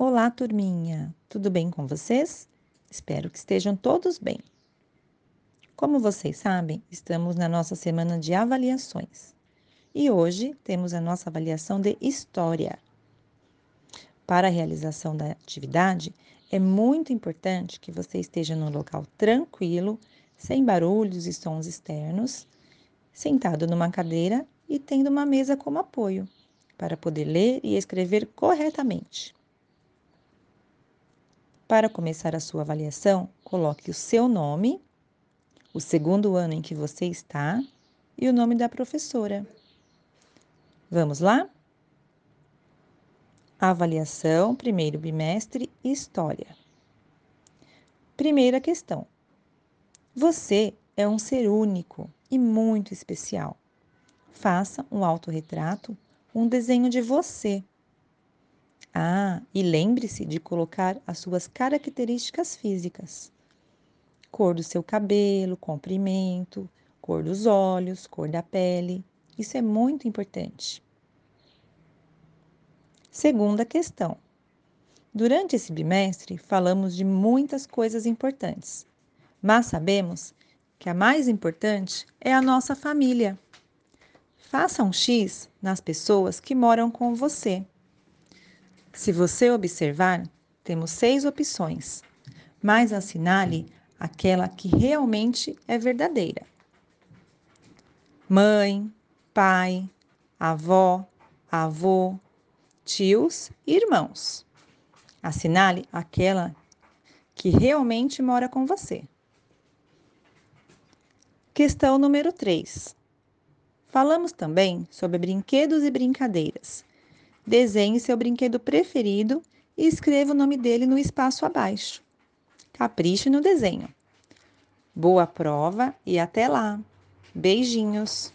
Olá, turminha! Tudo bem com vocês? Espero que estejam todos bem. Como vocês sabem, estamos na nossa semana de avaliações e hoje temos a nossa avaliação de História. Para a realização da atividade, é muito importante que você esteja num local tranquilo, sem barulhos e sons externos, sentado numa cadeira e tendo uma mesa como apoio, para poder ler e escrever corretamente. Para começar a sua avaliação, coloque o seu nome, o segundo ano em que você está e o nome da professora. Vamos lá? Avaliação, primeiro bimestre, História. Primeira questão. Você é um ser único e muito especial. Faça um autorretrato, um desenho de você ah, e lembre-se de colocar as suas características físicas: cor do seu cabelo, comprimento, cor dos olhos, cor da pele. Isso é muito importante. Segunda questão. Durante esse bimestre, falamos de muitas coisas importantes, mas sabemos que a mais importante é a nossa família. Faça um X nas pessoas que moram com você. Se você observar, temos seis opções, mas assinale aquela que realmente é verdadeira. Mãe, pai, avó, avô, tios e irmãos. Assinale aquela que realmente mora com você. Questão número 3. Falamos também sobre brinquedos e brincadeiras. Desenhe seu brinquedo preferido e escreva o nome dele no espaço abaixo. Capriche no desenho. Boa prova e até lá! Beijinhos!